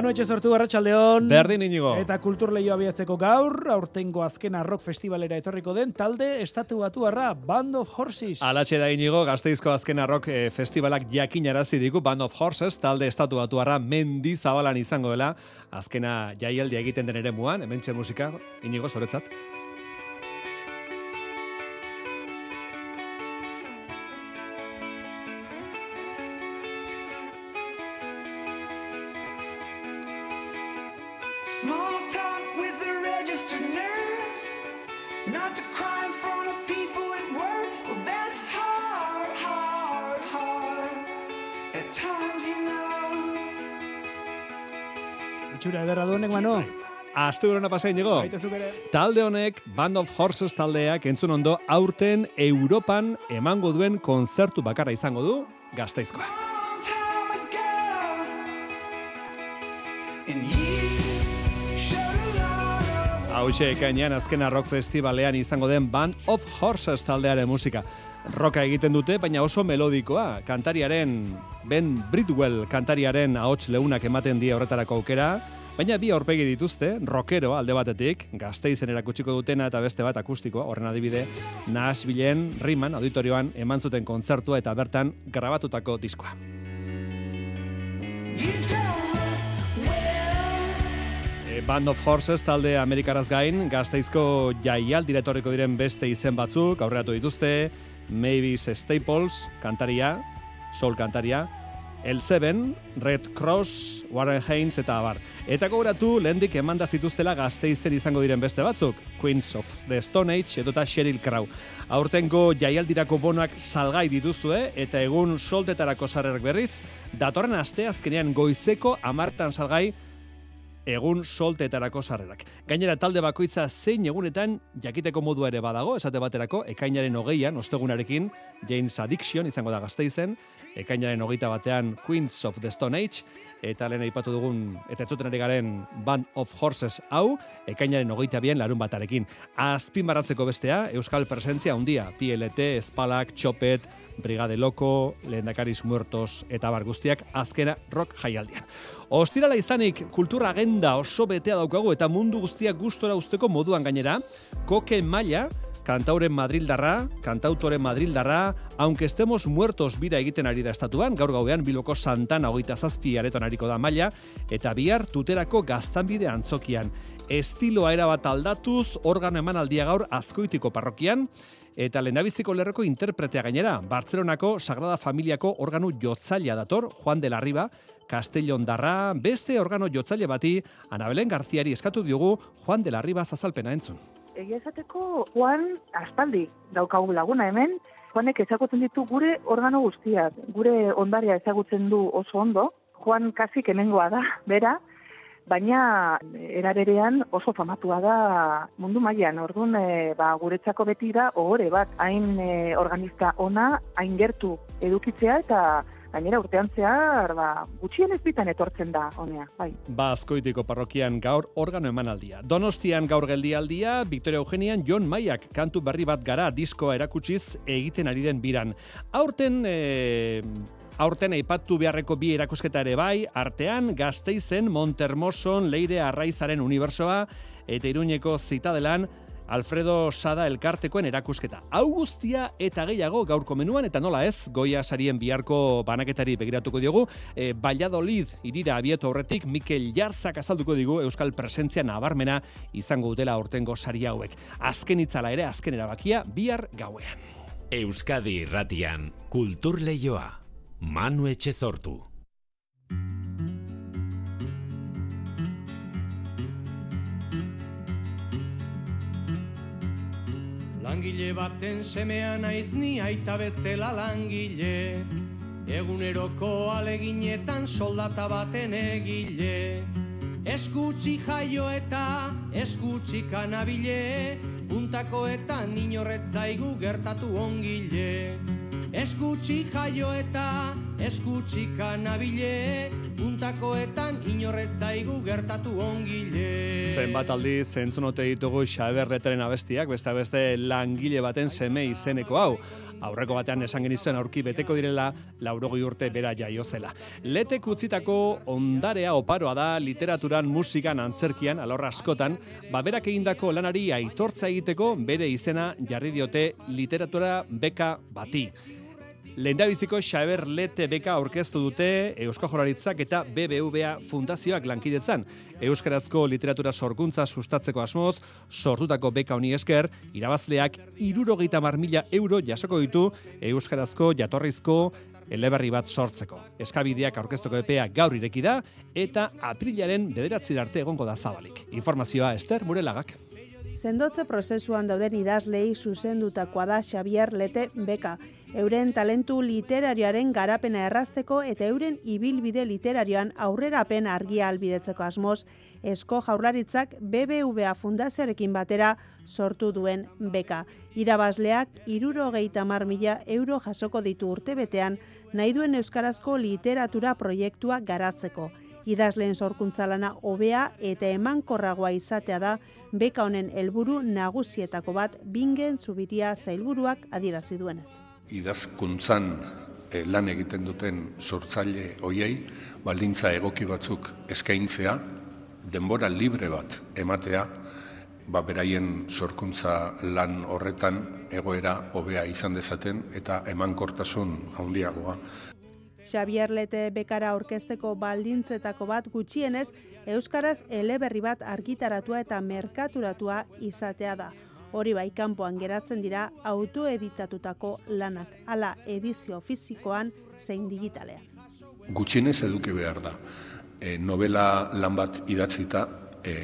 Manu etxe sortu Arratsaldeon. Berdin inigo. Eta kultur lehioa abiatzeko gaur, aurtengo azkena rock festivalera etorriko den talde estatu batuarra Band of Horses. Alatxe da inigo, gazteizko azkena rock eh, festivalak jakinarazi digu Band of Horses, talde estatu batuarra mendi zabalan izango dela, azkena jaialdi egiten den ere muan, hemen musika, inigo, zoretzat. Itxura ederra duenek, Manu. Aste burona. Baitezuk ere. Talde honek, Band of Horses taldeak entzun ondo, aurten Europan emango duen konzertu bakarra izango du, gazteizkoa. Hauxe ekainean azkena rock festivalean izango den Band of Horses taldearen musika. Roka egiten dute, baina oso melodikoa. Kantariaren, Ben Bridwell kantariaren ahots leunak ematen die horretarako aukera, baina bi aurpegi dituzte, rockero alde batetik, gazteizen erakutsiko dutena eta beste bat akustikoa, horren adibide, Nashvilleen, Riman, auditorioan, eman zuten kontzertua eta bertan grabatutako diskoa. E, Band of Horses talde Amerikaraz gain, gazteizko jaial diretorriko diren beste izen batzuk, aurreatu dituzte, Mavis Staples, kantaria, soul kantaria, El Seven, Red Cross, Warren Haynes eta abar. Eta gogoratu, lehendik emanda zituztela gazteizten izango diren beste batzuk, Queens of the Stone Age edota Sheryl Crow. Aurtengo jaialdirako bonoak salgai dituzue eta egun soltetarako sarrerak berriz, datorren aste azkenean goizeko amartan salgai egun solteetarako sarrerak. Gainera talde bakoitza zein egunetan jakiteko modua ere badago, esate baterako, ekainaren hogeian, ostegunarekin, James Addiction izango da gazteizen, ekainaren hogeita batean Queens of the Stone Age, eta lehen aipatu dugun, eta etzuten ari garen Band of Horses hau, ekainaren hogeita bien larun batarekin. Azpin baratzeko bestea, Euskal Presentzia handia, PLT, Espalak, Txopet, Brigade Loko, Lehendakariz Muertos eta bar guztiak azkena rock jaialdian. Ostirala izanik kultura agenda oso betea daukagu eta mundu guztiak gustora usteko moduan gainera, koke maila, kantauren madrildarra, kantautoren madrildarra, aunque estemos muertos bira egiten ari da estatuan, gaur gauean Bilboko Santana hogeita zazpi areton ariko da maila, eta bihar tuterako gaztanbide antzokian. Estiloa erabat aldatuz, organo emanaldia gaur azkoitiko parrokian, eta lehendabiziko lerroko interpretea gainera, Bartzelonako Sagrada Familiako organu jotzailea dator, Juan de la Riba, Castellon darra, beste organo jotzaile bati, Anabelen Garziari eskatu diogu Juan de la Riba zazalpena entzun. Egia esateko Juan aspaldi daukagu laguna hemen, Juanek ezagutzen ditu gure organo guztiak, gure ondaria ezagutzen du oso ondo, Juan kasik hemengoa da, bera, baina era berean oso famatua da mundu mailan. Orduan, e, ba, guretzako beti da ohore bat, hain e, organista ona, hain gertu edukitzea eta gainera urtean zehar, ba, gutxien ez bitan etortzen da honea, bai. Ba, azkoitiko parrokian gaur organo emanaldia. Donostian gaur geldialdia, Victoria Eugenian Jon Maiak kantu berri bat gara diskoa erakutsiz egiten ari den biran. Aurten, e, aurten aipatu beharreko bi erakusketa ere bai, artean Gasteizen, Montermoson, Leire Arraizaren unibersoa eta Iruñeko zitadelan Alfredo Sada elkartekoen erakusketa. Hau guztia eta gehiago gaurko menuan eta nola ez, goia sarien biharko banaketari begiratuko diogu, e, Valladolid irira abietu aurretik Mikel Jarzak azalduko digu Euskal Presentzia nabarmena izango dutela aurtengo sari hauek. Azken itzala ere, azken erabakia, bihar gauean. Euskadi irratian kultur leioa. Manu etxe sortu. Langile baten semea naiz ni aita bezala langile. Eguneroko aleginetan soldata baten egile. Eskutsi jaio eta eskutsi kanabile. Puntakoetan inorretzaigu gertatu ongile Eskutsi jaio eta eskutsi kanabile Puntakoetan inorretzaigu gertatu ongile. Zenbat aldi zentzunote ditugu Xaberretaren abestiak, beste beste langile baten seme izeneko hau. Aurreko batean esan genizuen aurki beteko direla laurogoi urte bera jaio zela. Letek utzitako ondarea oparoa da literaturan, musikan, antzerkian, alor askotan, ba berak egindako lanari aitortza egiteko bere izena jarri diote literatura beka bati. Lehendabiziko Xaber Lete beka aurkeztu dute Eusko Joraritzak eta BBVA fundazioak lankidetzan. Euskarazko literatura sorkuntza sustatzeko asmoz, sortutako beka honi esker, irabazleak irurogeita mila euro jasoko ditu Euskarazko jatorrizko eleberri bat sortzeko. Eskabideak aurkezteko epea gaur ireki da eta aprilaren bederatzi arte egongo da zabalik. Informazioa Ester Murelagak. Sendotze prozesuan dauden idazlei zuzendutakoa da Xavier Lete Beka. Euren talentu literarioaren garapena errazteko eta euren ibilbide literarioan aurrerapen argia albidetzeko asmoz, esko jaurlaritzak BBVA fundazioarekin batera sortu duen beka. Irabazleak iruro geita mila euro jasoko ditu urtebetean nahi duen euskarazko literatura proiektua garatzeko. Idazleen sorkuntza lana hobea eta emankorragoa izatea da beka honen helburu nagusietako bat bingen zubiria zailburuak adierazi duenez. Idazkuntzan eh, lan egiten duten sortzaile hoiei baldintza egoki batzuk eskaintzea, denbora libre bat ematea, ba beraien sorkuntza lan horretan egoera hobea izan dezaten eta emankortasun handiagoa. Xavier Lete bekara orkesteko baldintzetako bat gutxienez, Euskaraz eleberri bat argitaratua eta merkaturatua izatea da. Hori bai kanpoan geratzen dira autoeditatutako lanak, hala edizio fisikoan zein digitalean. Gutxienez eduki behar da. E, novela lan bat idatzita, e,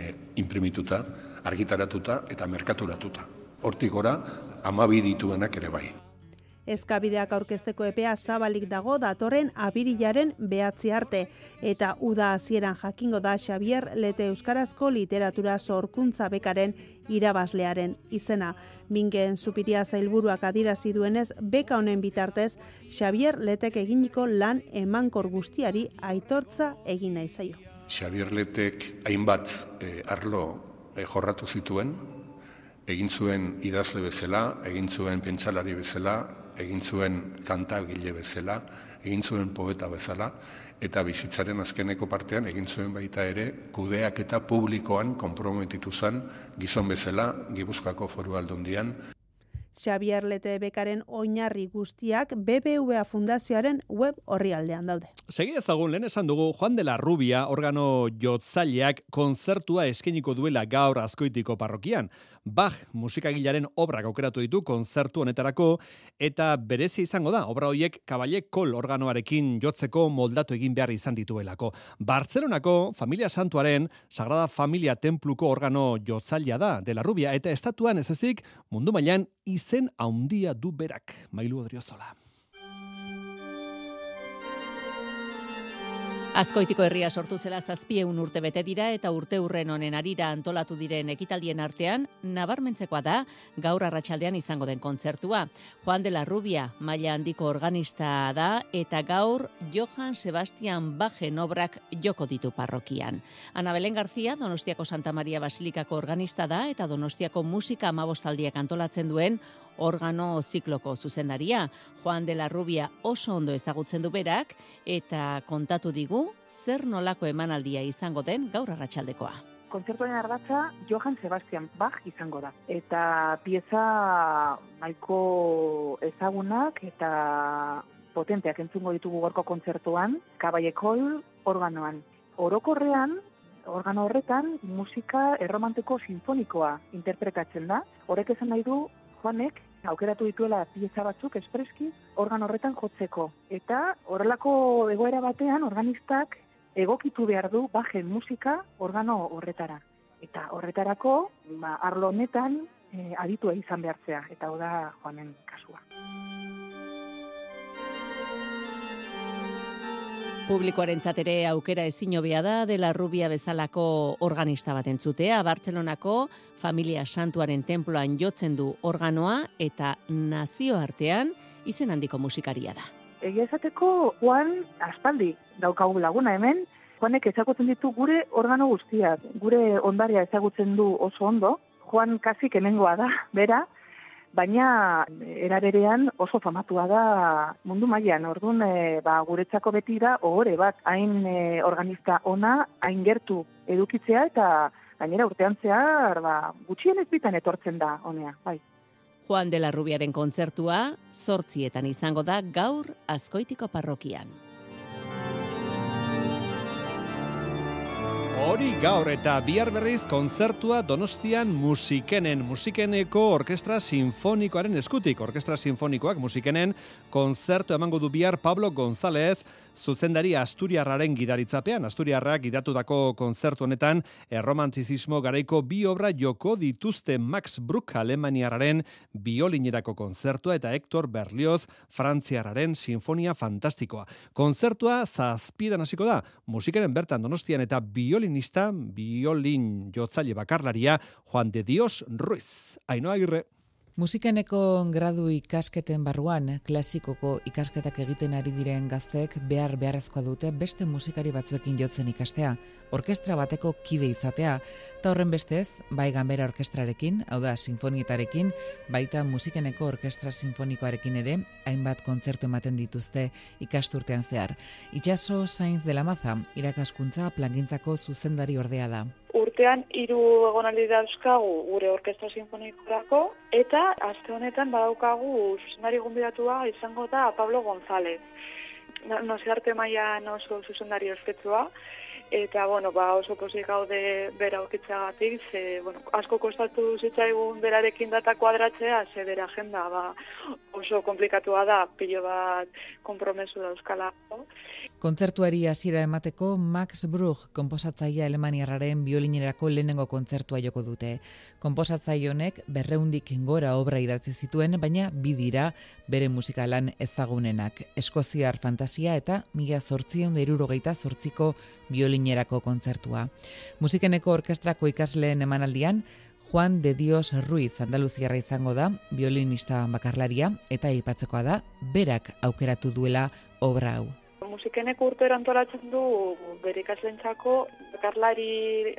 imprimituta, argitaratuta eta merkaturatuta. Hortik gora, amabi dituenak ere bai. Eskabideak aurkezteko epea zabalik dago datorren abirilaren behatzi arte. Eta uda hasieran jakingo da Xavier Lete Euskarazko literatura sorkuntza bekaren irabazlearen izena. Bingen supiria zailburuak adirazi duenez, beka honen bitartez, Xavier Letek eginiko lan emankor guztiari aitortza egin nahi zaio. Xavier Letek hainbat e, arlo e, jorratu zituen, egin zuen idazle bezala, egin zuen pentsalari bezala, egin zuen kantagile bezala, egin zuen poeta bezala, eta bizitzaren azkeneko partean egin zuen baita ere kudeak eta publikoan konprometitu zen gizon bezala Gipuzkoako foru aldundian. Xavier Lete bekaren oinarri guztiak BBVA Fundazioaren web orrialdean daude. Segi ezagun lehen esan dugu Juan de la Rubia organo jotzaileak konzertua eskeniko duela gaur azkoitiko parrokian. Bach musikagilaren obrak aukeratu ditu konzertu honetarako eta berezi izango da obra hoiek Kaballe Kol organoarekin jotzeko moldatu egin behar izan dituelako. Bartzelonako Familia Santuaren Sagrada Familia Templuko organo jotzailea da de la Rubia eta estatuan ez ezik mundu mailan izen haundia du berak. Mailu Odriozola. Azkoitiko herria sortu zela zazpieun urte bete dira eta urte urren honen arira antolatu diren ekitaldien artean, nabarmentzekoa da gaur arratsaldean izango den kontzertua. Juan de la Rubia, maila handiko organista da eta gaur Johan Sebastian Bajen obrak joko ditu parrokian. Ana Belen García, Donostiako Santa Maria Basilikako organista da eta Donostiako musika amabostaldiak antolatzen duen organo zikloko zuzendaria. Juan de la Rubia oso ondo ezagutzen du berak eta kontatu digu zer nolako emanaldia izango den gaur arratsaldekoa. Kontzertuaren ardatza Johann Sebastian Bach izango da. Eta pieza nahiko ezagunak eta potenteak entzungo ditugu gorko kontzertuan, kabaiekol organoan. Orokorrean, organo horretan musika erromantiko sinfonikoa interpretatzen da. Horrek esan nahi du Juanek aukeratu dituela pieza batzuk espreski organ horretan jotzeko. Eta horrelako egoera batean organistak egokitu behar du bajen musika organo horretara. Eta horretarako, ba, arlo honetan e, aditua izan behartzea, eta hau da Juanen kasua. Publikoaren ere aukera ezin hobea da dela rubia bezalako organista bat entzutea. Bartzelonako familia santuaren temploan jotzen du organoa eta nazioartean izen handiko musikaria da. Egia esateko Juan aspaldi daukagu laguna hemen, Juanek ezagutzen ditu gure organo guztiak, gure ondaria ezagutzen du oso ondo, Juan kasi kemengoa da, bera, baina era berean oso famatua da mundu mailan. Orduan, e, ba, guretzako beti da ohore bat hain e, organista ona, hain gertu edukitzea eta gainera urtean zehar, ba, gutxien ez bitan etortzen da honea, bai. Juan de la Rubiaren kontzertua, sortzietan izango da gaur askoitiko parrokian. Hori gaur eta bihar berriz kontzertua Donostian musikenen, musikeneko orkestra sinfonikoaren eskutik. Orkestra sinfonikoak musikenen kontzertu emango du bihar Pablo González, zuzendari Asturiarraren gidaritzapean. Asturiarrak gidatutako kontzertu honetan erromantizismo garaiko bi obra joko dituzte Max Bruck Alemaniarraren biolinerako kontzertua eta Hector Berlioz Frantziarraren sinfonia fantastikoa. Kontzertua zazpidan hasiko da, musikenen bertan Donostian eta biolin violinista, violin jotzaile bakarlaria Juan de Dios Ruiz. Ainoa agirre. Musikeneko gradu ikasketen barruan, klasikoko ikasketak egiten ari diren gazteek behar beharrezkoa dute beste musikari batzuekin jotzen ikastea, orkestra bateko kide izatea, eta horren bestez, bai ganbera orkestrarekin, hau da, sinfonietarekin, baita musikeneko orkestra sinfonikoarekin ere, hainbat kontzertu ematen dituzte ikasturtean zehar. Itxaso Sainz de la Maza, irakaskuntza plangintzako zuzendari ordea da urtean hiru egonaldi dauzkagu gure orkestra sinfonikorako eta aste honetan badaukagu zuzendari gonbidatua izango da Pablo González. Naziarte mailan oso zuzendari ospetsua eta bueno, ba, oso pozik gaude bera okitzagatik, ze bueno, asko kostatu zitzaigun berarekin data kuadratzea, ze bera agenda ba, oso komplikatua da, pilo bat kompromesu dauzkalako. Kontzertuari hasiera emateko Max Bruch konposatzaile alemaniarraren biolinerako lehenengo kontzertua joko dute. Konposatzaile honek berreundik gora obra idatzi zituen, baina bi dira bere musikalan ezagunenak. Eskoziar fantasia eta mila zortzion derurogeita zortziko biolinerako kontzertua. Musikeneko orkestrako ikasleen emanaldian, Juan de Dios Ruiz Andaluziarra izango da, violinista bakarlaria, eta ipatzekoa da, berak aukeratu duela obra hau musikenek urtero antolatzen du bere ikaslentzako bakarlari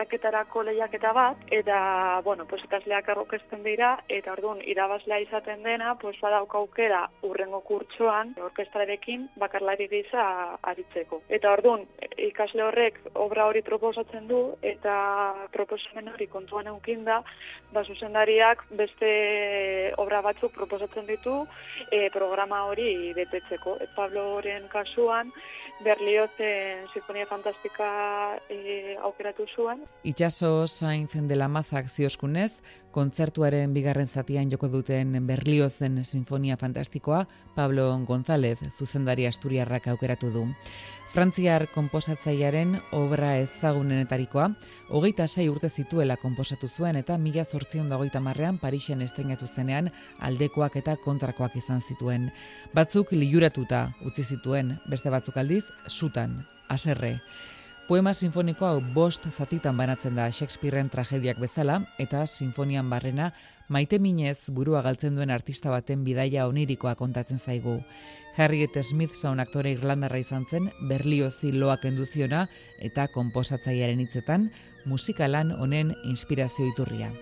aketarako lehiaketa bat, eta, bueno, pues, ikasleak arrokesten dira, eta orduan irabazlea izaten dena, pues, badauk aukera urrengo kurtsoan, orkestrarekin bakarlari gisa aritzeko. Eta orduan, ikasle horrek obra hori proposatzen du, eta proposamen hori kontuan eukin da, ba, zuzendariak beste obra batzuk proposatzen ditu e, programa hori betetzeko. Et Pablo horren kasuan, Berliozen Sinfonia Fantastika e, aukeratu zuen. Itxaso zaintzen dela mazak zioskunez, kontzertuaren bigarren zatian joko duten Berliozen Sinfonia Fantastikoa, Pablo González, zuzendari asturiarrak aukeratu du. Frantziar konposatzailearen obra ezagunenetarikoa, hogeita sei urte zituela konposatu zuen eta mila zortzion dagoita marrean Parixen estrenatu zenean aldekoak eta kontrakoak izan zituen. Batzuk liuratuta utzi zituen, beste batzuk aldiz, sutan, aserre. Poema sinfonikoa bost zatitan banatzen da Shakespeareen tragediak bezala, eta sinfonian barrena maite minez burua galtzen duen artista baten bidaia onirikoa kontatzen zaigu. Harriet Smith zaun aktore irlandarra izan zen, berliozi loak enduziona eta komposatzaiaren hitzetan musikalan honen inspirazio iturria.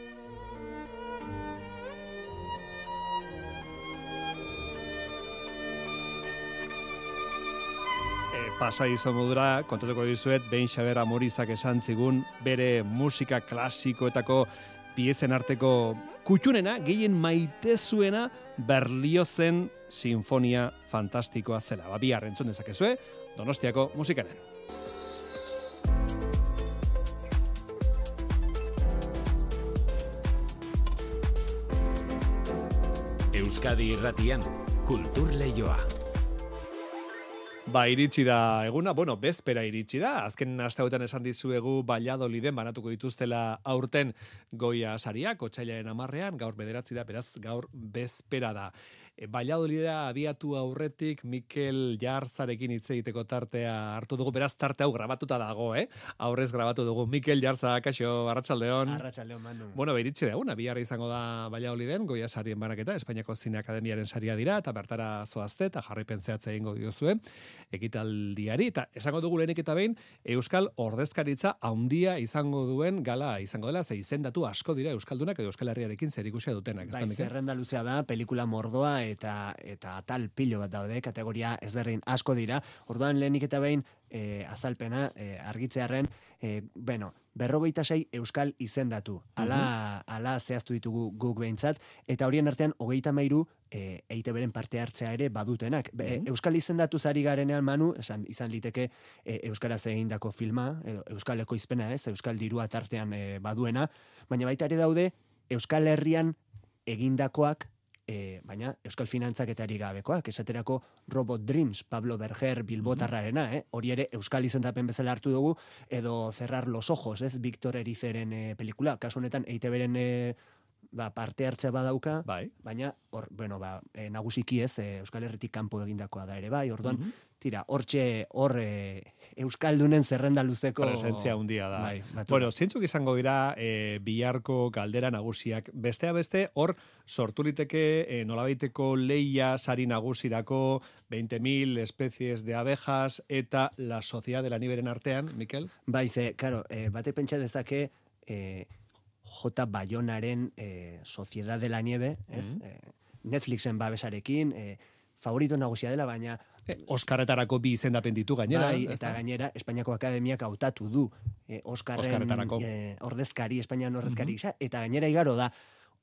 pasa izo modura, kontatuko dizuet, behin xaber amorizak esan zigun, bere musika klasikoetako piezen arteko kutxunena, gehien maite zuena, berliozen sinfonia fantastikoa zela. Ba, bi harrentzun dezakezue, donostiako musikanen. Euskadi irratian, kultur lehioa. Ba, iritsi da eguna, bueno, bezpera iritsi da. Azken asteutan esan dizuegu Valladoliden banatuko dituztela aurten goia sariak, otsailaren amarrean, gaur bederatzi da, beraz, gaur bezpera da. e, Valladolidera abiatu aurretik Mikel Jarzarekin hitz egiteko tartea hartu dugu, beraz tarte hau grabatuta dago, eh? Aurrez grabatu dugu. Mikel Jarza, kaixo, Arratsaldeon. Arratsaldeon, Manu. Bueno, beiritxe da, una biharra izango da Valladoliden, goia sarien banaketa, Espainiako Zine Akademiaren saria dira, eta bertara zoazte, eta jarraipen zehatza egingo diozue, ekitaldiari, eta esango dugu lehenik eta behin, Euskal Ordezkaritza handia izango duen gala izango dela, ze izendatu asko dira Euskaldunak edo Euskal Herriarekin zer ikusia dutenak. Bai, zerrenda luzea da, pelikula mordoa eta eta atal pilo bat daude, kategoria ezberdin asko dira. Orduan lehenik eta behin e, azalpena e, argitzearren, e, bueno, berrogeita sei euskal izendatu. Ala, ala zehaztu ditugu guk behintzat, eta horien artean hogeita mairu e, eite beren parte hartzea ere badutenak. Be, Euskal izendatu zari garenean manu, esan, izan liteke e, Euskaraz egindako filma, edo Euskal ekoizpena ez, Euskal dirua tartean e, baduena, baina baita ere daude Euskal Herrian egindakoak E, baina Euskal Finantzaketari gabekoak, esaterako Robot Dreams, Pablo Berger, Bilbotarrarena, eh? hori ere Euskal izendapen bezala hartu dugu, edo Cerrar los Ojos, ez? Victor Erizeren e, pelikula, kasu honetan EITB-ren e, ba, parte hartzea badauka, bai. baina hor, bueno, ba, e, nagusiki ez, e, Euskal Herritik kanpo egindakoa da ere bai, orduan, tira, hortxe, hor e, Euskaldunen zerrenda luzeko... presentzia handia da. Bai, batu bueno, zeintzuk izango dira e, biharko galdera nagusiak. Bestea beste, hor sortu liteke e, nolabaiteko leia sari nagusirako 20.000 especies de abejas eta la sociedad de la niberen artean, Mikel? Bai, ze, karo, e, bate pentsa dezake e, J. Bayonaren e, Sociedad de la Nieve, ez? Mhm. E, Netflixen babesarekin, e, favorito nagusia dela, baina... Oskarretarako bi izendapen ditu gainera. Bai, eta gainera, Espainiako Akademiak hautatu du e, Oskarren e, ordezkari, Espainian ordezkari gisa, eta gainera igaro da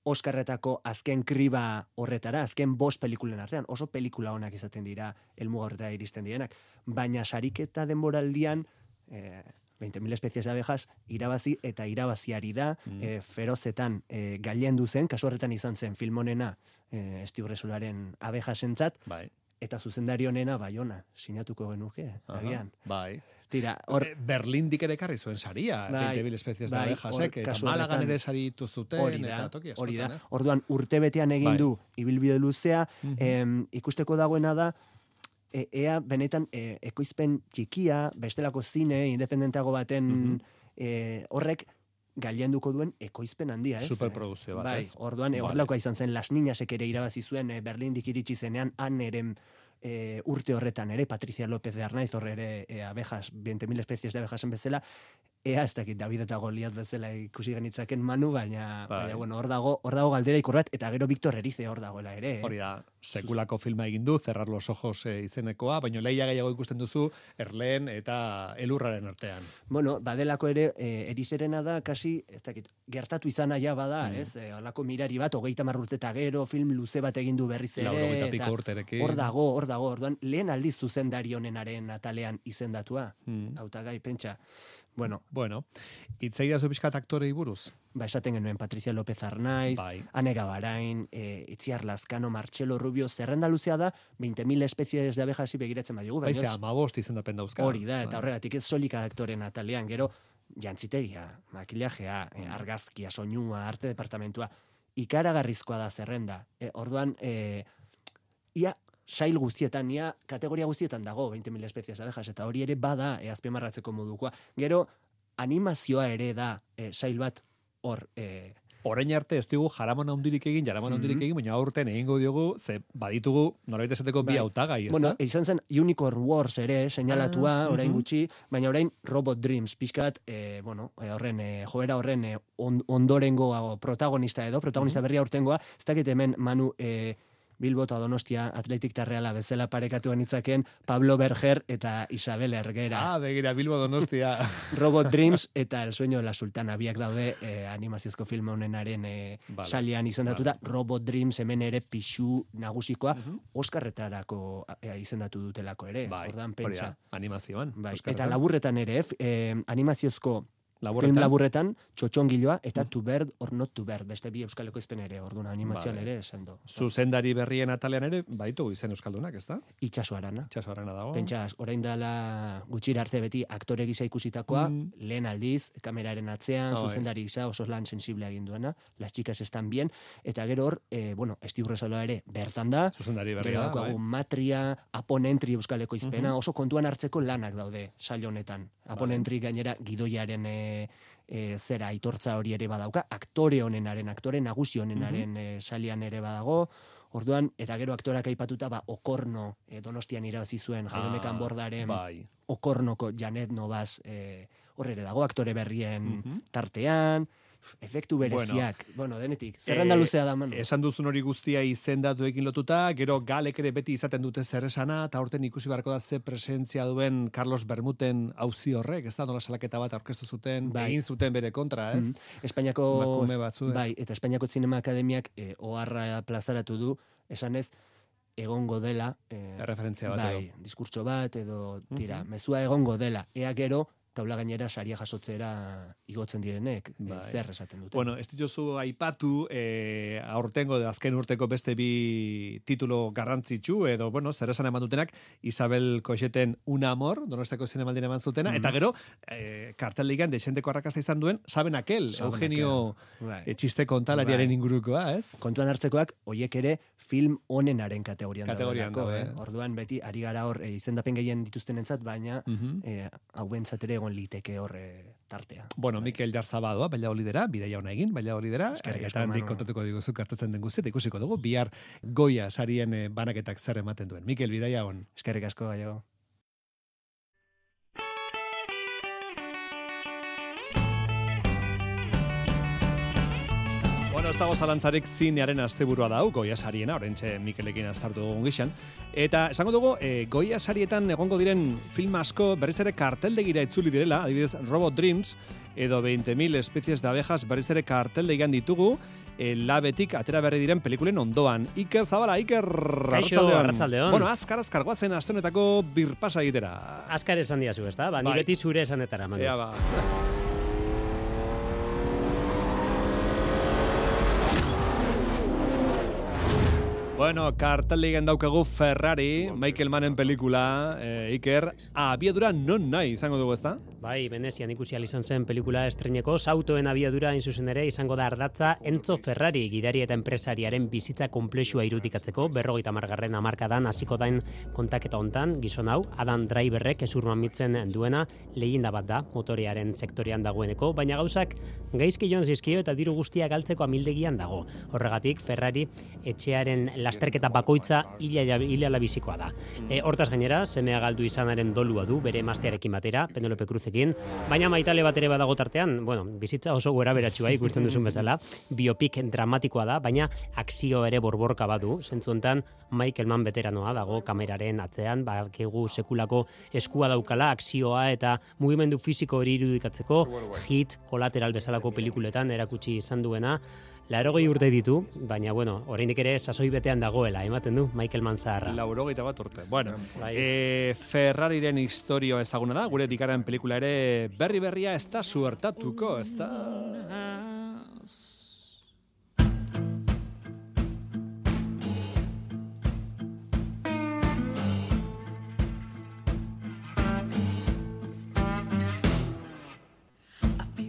Oskarretako azken kriba horretara, azken bost pelikulen artean, oso pelikula onak izaten dira elmuga horretara iristen direnak, baina sariketa denboraldian, e, 20.000 especies de abejas, irabazi eta irabaziari da, Mm. e, ferozetan e, gailendu zen, kasu horretan izan zen filmonena e, estiurresolaren abejasentzat, bai. eta zuzendari honena baiona, sinatuko genuke, Aha, agian. Bai. Tira, hor, Eh, Berlindik ere ekarri zuen saria, Bai, 20.000 especies bai, de abejas, hor, eh, eta Malagan ere saritu zuten, hori da, eta toki hori da. Orduan urtebetean egin Bai. du ibilbide luzea, Mhm. em, ikusteko dagoena da e, ea benetan e, ekoizpen txikia, bestelako zine independenteago baten Mhm. e, horrek gailenduko duen ekoizpen handia, ez? Superprodukzio bat, bai, ez? orduan Vale. izan zen Las Niñasek ere irabazi zuen e, Berlindik iritsi zenean han eren e, urte horretan ere, Patricia López de Arnaiz horre ere e, abejas, 20.000 especies de abejasen bezala, ea ez dakit David eta Goliat bezala ikusi genitzaken manu, baina, Bai. baina bueno, hor dago, hor dago galdera ikur bat, eta gero Victor Erize hor dagoela ere. eh? Hori da, sekulako filma egin du, Cerrar los ojos eh, izenekoa, baina leia gehiago ikusten duzu Erleen eta Elurraren artean. Bueno, badelako ere, e, erizerena da, kasi, ez dakit, gertatu izan aia bada, Mm. ez? E, olako mirari bat, hogeita marrurte eta gero, film luze bat egin du berriz ere. Eta. Hor dago, hor dago, orduan, lehen aldiz zuzendari honenaren atalean izendatua, Mm. hautagai pentsa. Bueno, Bueno, itzei da pixkat aktorei buruz. ba, esaten genuen Patricia López Arnaiz, Bai. Ane Gabarain, e, Itziar Lazkano, Martxelo Rubio, zerrenda luzea da, 20.000 especies de abejasi begiratzen badiogu, Baize, baina ez- amabost izendapen dauzka. Hori da, eta Bai. horregatik ez solik aktoren atalean, gero jantzitegia, makillajea, e, argazkia, soinua, arte departamentua, ikaragarrizkoa da zerrenda. E, orduan, e, ia sail guztietan, ia kategoria guztietan dago 20.000 espezies abejas, eta hori ere bada e, azpimarratzeko modukoa. Gero, animazioa ere da e, sail bat hor e, Orain arte ez dugu jaramon handirik egin, jaramon handirik Mhm. egin, baina aurten egingo diogu, ze baditugu, norbait esateko bi Bai. hautagai, ez Bueno, da? izan zen Unicorn Wars ere, seinalatua, Ah, orain mhm. gutxi, baina orain Robot Dreams, pixkat, e, bueno, horren, e, joera horren e, on, ondorengo protagonista edo, protagonista berria urtengoa, ez dakit hemen Manu e, Bilbo eta Donostia Atletik eta Reala bezala parekatu nitzaken Pablo Berger eta Isabel Ergera. Ah, begira, Bilbo Donostia. Robot Dreams eta El sueño de la sultana biak daude eh, animaziozko film honenaren eh, Vale. salian izendatuta. Robot Dreams hemen ere pixu nagusikoa Mhm. Oskarretarako eh, izendatu dutelako ere. Bai, Ordan pentsa. animazioan. Bai, eta laburretan ere, eh, animaziozko Laburretan. film laburretan, txotxongiloa eta to bird or not to bird, beste bi euskal ekoizpen ere, orduan animazioan ere, sendo. Zuzendari berrien atalean ere, baitu izen euskaldunak, ez da? Itxaso arana. Itxaso arana dago. Pentsa, orain dela gutxira arte beti aktore gisa ikusitakoa, Mm. lehen aldiz, kameraren atzean, Bai. zuzendari gisa oso lan sensible egin duena, las chicas están bien, eta gero hor, eh, bueno, Esti Urresola ere bertan da, Zuzendari berria da, bai. matria, aponentri euskal ekoizpena, Mhm. oso kontuan hartzeko lanak daude sail honetan. Aponentri gainera gidoiaren e, e, zera aitortza hori ere badauka, aktore honenaren, aktore nagusi honenaren Mhm. e, sailean ere badago, Orduan, eta gero aktorak aipatuta, ba, Okorno, e, Donostian irabazi zuen, Jaionekan Ah, bordaren, bai. Okornoko Janet Novas, e, horre dago, aktore berrien Mhm. tartean, efektu bereziak, bueno, denetik, zerrenda Eh, luzea da, manu. Esan duzun hori guztia izendatuekin lotuta, gero galek ere beti izaten dute zer esana, eta horten ikusi beharko da ze presentzia duen Carlos Bermuten auzi horrek, ez da nola salaketa bat aurkeztu zuten, Bai. egin zuten bere kontra, ez? Mhm. Espainiako Emakume batzuek. bai, eta Espainiako Zinema Akademiak e, oharra plazaratu du, esanez egongo dela e, Erreferentzia bat bai, edo. diskurtso bat edo tira, Mhm. mezua egongo dela. Ea gero taula gainera saria jasotzera igotzen direnek, e, Bai. zer esaten dute. Bueno, ez dituzu aipatu e, aurtengo azken urteko beste bi titulo garrantzitsu edo bueno, zer esan eman dutenak Isabel Koxeten Un amor, Donostiako zinemaldien eman zutena Mhm. eta gero e, kartelligan desenteko arrakasta izan duen Saben aquel, Saben Eugenio aquel. Bai. e, txiste kontalariaren Bai. ingurukoa, ez? Kontuan hartzekoak, hoiek ere film onenaren kategorian Kategorian daudelako, daude, eh? eh? Orduan beti ari gara hor e, izendapen gehien dituztenentzat, baina Mhm. e, hauentzat ere egon liteke hor e, tartea. Bueno, Mikel Jarzabadoa, baila lidera, bidaia ona egin, baila asko, eta handik kontatuko diguzu kartatzen den guztia, ikusiko dugu, bihar goia sarien eh, banaketak zer ematen duen. Mikel, bidaia on. Eskerrik asko, gaiago. Bueno, ez dago zalantzarik zinearen asteburua dau, goia sariena, orentxe Mikelekin astartu dugun gixan. Eta esango dugu, e, goia sarietan egongo diren film asko berriz ere karteldegira itzuli direla, adibidez Robot Dreams, edo 20.000 especies de abejas berriz ere karteldegian ditugu, e, labetik atera berri diren pelikulen ondoan. Iker Zabala, Iker Kaixo, arratsaldeon. Bueno, azkar azkar guazen astonetako birpasa egitera. Azkar esan diazu, ez da? Ba, ni Bai. beti zure esanetara, Manu. Ea ba. Bueno, karteldigen daukagu Ferrari, Michael Mannen pelikula, eh, Iker, abiadura non nahi izango dugu ezta? Bai, Venezian ikusi izan zen pelikula estreineko, sautoen abiadura in zuzen ere izango da ardatza Enzo Ferrari, gidari eta enpresariaren bizitza komplexua irudikatzeko, berrogeita margarren amarkadan hasiko dain kontaketa hontan, gizon hau, Adam Driverrek ezurman mitzen duena, lehinda bat da, motorearen sektorean dagoeneko, baina gauzak gaizki joan zizkio eta diru guztia galtzeko amildegian dago. Horregatik, Ferrari etxearen lasterketa bakoitza hila, hila bizikoa da. E, hortaz gainera, semea galdu izanaren dolua du, bere emaztearekin batera, Penelope Cruzekin, baina maitale bat ere badago tartean, bueno, bizitza oso gora beratxua ikusten duzun bezala, biopik dramatikoa da, baina akzio ere borborka badu, zentzu hontan Michael Mann veteranoa dago kameraren atzean, bakigu sekulako eskua daukala, akzioa eta mugimendu fisiko hori irudikatzeko, hit, kolateral bezalako pelikuletan erakutsi izan duena, Larogei urte ditu, baina bueno, oraindik ere sasoi betean dagoela, ematen du Michael Mann zaharra. Laurogeita bat urte. Bueno, Bai. e, Ferrariren historio ezaguna da, gure dikaren pelikula ere berri berria ez da suertatuko, ez da...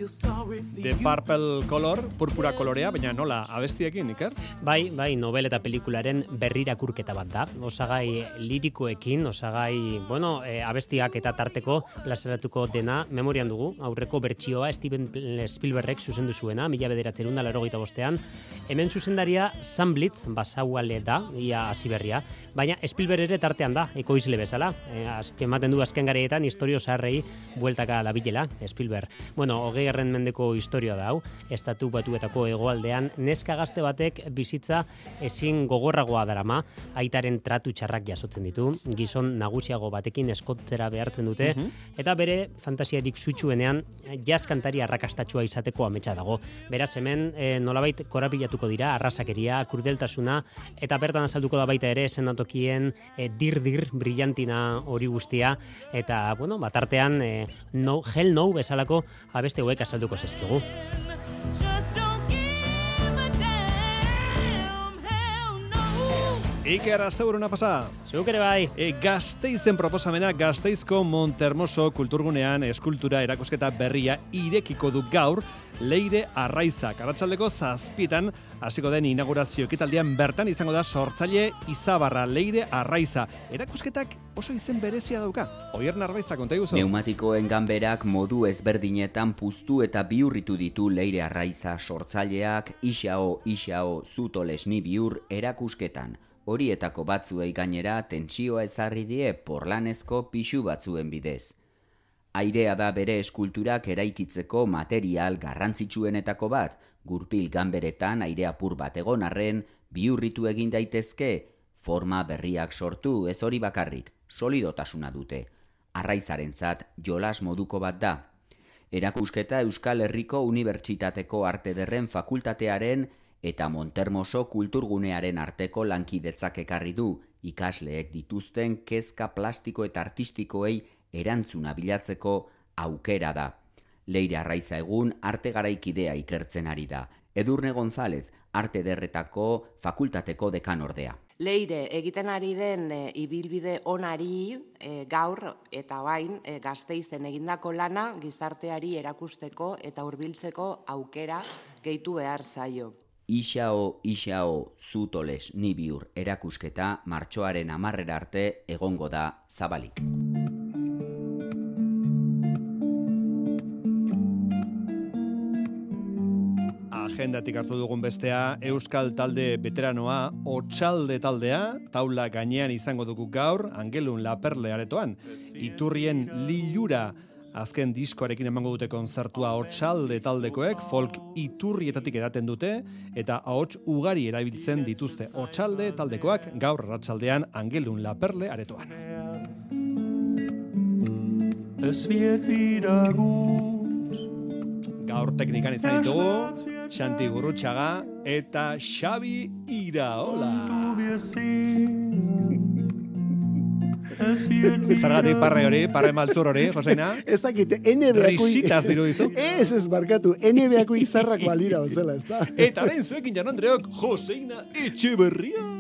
The Purple Color, purpura kolorea, baina nola, abestiekin, Iker? Bai, bai, novel eta pelikularen berrirakurketa bat da. Osagai lirikoekin, osagai, bueno, e, abestiak eta tarteko plazaratuko dena memorian dugu. Aurreko bertsioa Steven Spielbergek zuzendu zuena, mila bederatzen da larogeita bostean. Hemen zuzendaria Sam Blitz, basauale da, ia hasi berria. Baina Spielberg ere tartean da, ekoizle bezala. E, azken ematen du azken gareetan historio zaharrei bueltaka dabilela, Spielberg. Bueno, hogei bigarren mendeko historia da hau. Estatu batuetako hegoaldean neska gazte batek bizitza ezin gogorragoa darama, aitaren tratu txarrak jasotzen ditu, gizon nagusiago batekin eskotzera behartzen dute, Mhm. eta bere fantasiarik sutsuenean jazz kantari arrakastatsua izateko ametsa dago. Beraz hemen e, nolabait korapilatuko dira arrasakeria, kurdeltasuna eta bertan azalduko da baita ere esenatokien e, dir-dir brillantina hori guztia eta bueno, batartean e, no, hell no bezalako abeste hauek azalduko zezkigu. Iker, asteburuna pasa. Zuk ere bai. E, gazteizen proposamena gazteizko Montermoso kulturgunean eskultura erakusketa berria irekiko du gaur Leire Arraizak. Arratsaldeko zazpietan hasiko den inaugurazio ekitaldian bertan izango da sortzaile Izabarra Leire Arraiza. Erakusketak oso izen berezia dauka. Oier Narbaiza konta iguzu. Neumatikoen ganberak modu ezberdinetan puztu eta biurritu ditu leire arraiza sortzaileak isao isao zutolesni biur erakusketan. Horietako batzuei gainera tentsioa ezarri die porlanezko pixu batzuen bidez. Airea da bere eskulturak eraikitzeko material garrantzitsuenetako bat, gurpil ganberetan aire apur bat egon arren, biurritu egin daitezke, forma berriak sortu ez hori bakarrik, solidotasuna dute. Arraizarentzat jolas moduko bat da. Erakusketa Euskal Herriko Unibertsitateko Arte Derren Fakultatearen eta Montermoso Kulturgunearen arteko lankidetzak ekarri du ikasleek dituzten kezka plastiko eta artistikoei erantzuna bilatzeko aukera da. Leire Arraiza egun arte garaikidea ikertzen ari da. Edurne González, arte derretako fakultateko dekan ordea. Leire, egiten ari den e, ibilbide onari e, gaur eta bain e, gazteizen egindako lana gizarteari erakusteko eta hurbiltzeko aukera gehitu behar zaio. Isao, isao, zutoles, nibiur erakusketa martxoaren amarrera arte egongo da zabalik. agendatik hartu dugun bestea, Euskal Talde Veteranoa, Otsalde taldea, taula gainean izango dugu gaur, Angelun Laperle aretoan, iturrien lilura azken diskoarekin emango dute konzertua Otsalde taldekoek, folk iturrietatik edaten dute, eta ahots ugari erabiltzen dituzte Otsalde taldekoak gaur ratsaldean Angelun Laperle aretoan. Es wird wieder gut. Gaur teknikan izan ditugu, Xanti Gurrutxaga eta Xabi Iraola. Zergatik parre hori, parre maltzur hori, Joseina? Ez dakit, NBA-ko... Risitas diru dizu. Ez, ez, barkatu, NBA-ko izarrak balira, ozela, ez da? Eta lehen zuekin Andreok, Joseina Etxeberria.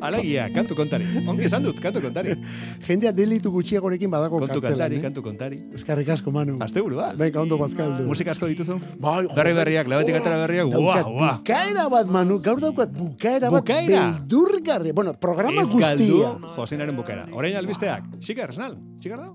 Alagia, kantu kontari. Ongi esan dut, kantu kontari. Jendea delitu gutxiagorekin badago Kontu kartzelan, kantari, eh? kantu kontari. Eskarrik asko, Manu. Aste buru bat. Venga, ondo bazkaldu. Musika asko dituzu? Bai, jo. Berri berriak, lebetik atera berriak, guau, Daukat guau. bukaera bat, Manu, gaur daukat bukaera bat Bukaera? beldurgarri. Bueno, programa guztia. Joseinaren bukera. Orain albisteak. Xiker, esnal, xiker da?